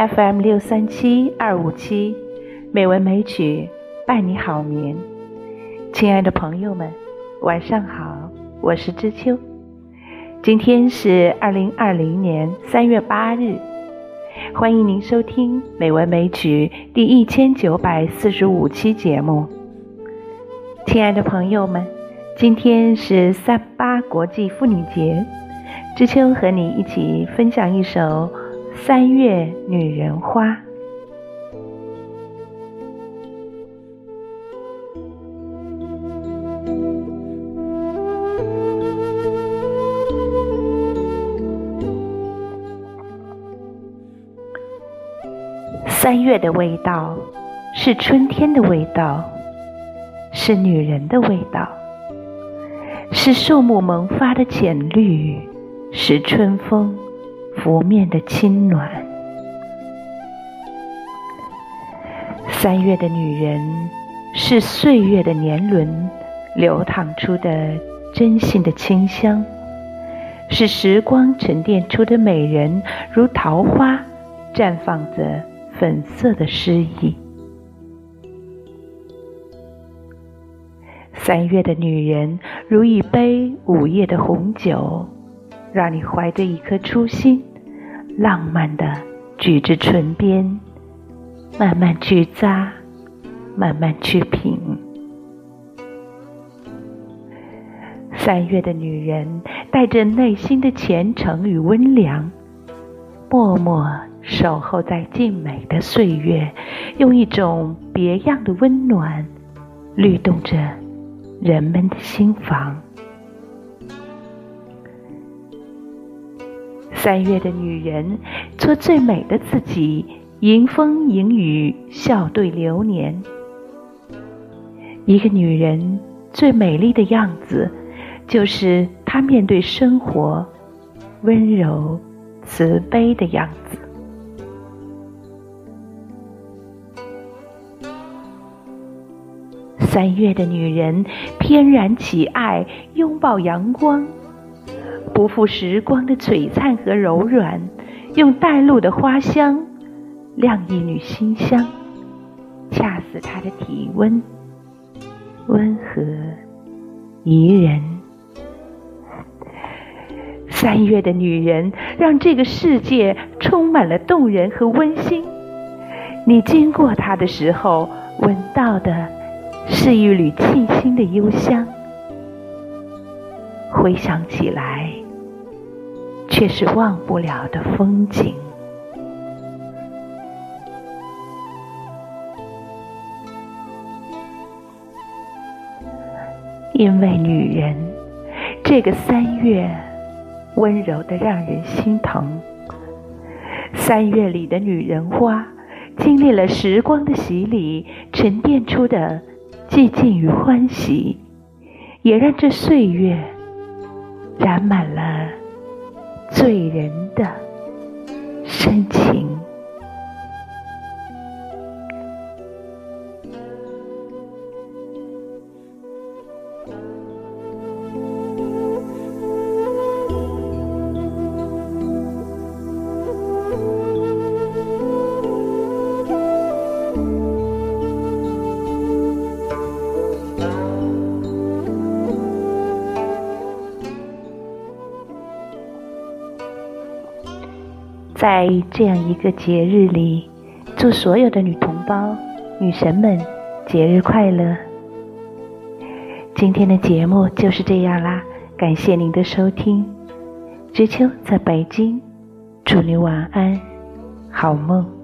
FM 六三七二五七，美文美曲伴你好眠。亲爱的朋友们，晚上好，我是知秋。今天是二零二零年三月八日，欢迎您收听《美文美曲》第一千九百四十五期节目。亲爱的朋友们，今天是三八国际妇女节，知秋和你一起分享一首。三月女人花，三月的味道是春天的味道，是女人的味道，是树木萌发的浅绿，是春风。拂面的清暖，三月的女人是岁月的年轮流淌出的真心的清香，是时光沉淀出的美人，如桃花绽放着粉色的诗意。三月的女人如一杯午夜的红酒。让你怀着一颗初心，浪漫的举着唇边，慢慢去咂，慢慢去品。三月的女人带着内心的虔诚与温良，默默守候在静美的岁月，用一种别样的温暖，律动着人们的心房。三月的女人，做最美的自己，迎风迎雨，笑对流年。一个女人最美丽的样子，就是她面对生活温柔慈悲的样子。三月的女人，翩然起爱，拥抱阳光。不负时光的璀璨和柔软，用带露的花香亮一缕馨香，恰似她的体温，温和宜人。三月的女人，让这个世界充满了动人和温馨。你经过她的时候，闻到的是一缕沁心的幽香。回想起来，却是忘不了的风景。因为女人，这个三月温柔的让人心疼。三月里的女人花，经历了时光的洗礼，沉淀出的寂静与欢喜，也让这岁月。染满了醉人的深情。在这样一个节日里，祝所有的女同胞、女神们节日快乐！今天的节目就是这样啦，感谢您的收听。知秋在北京，祝你晚安，好梦。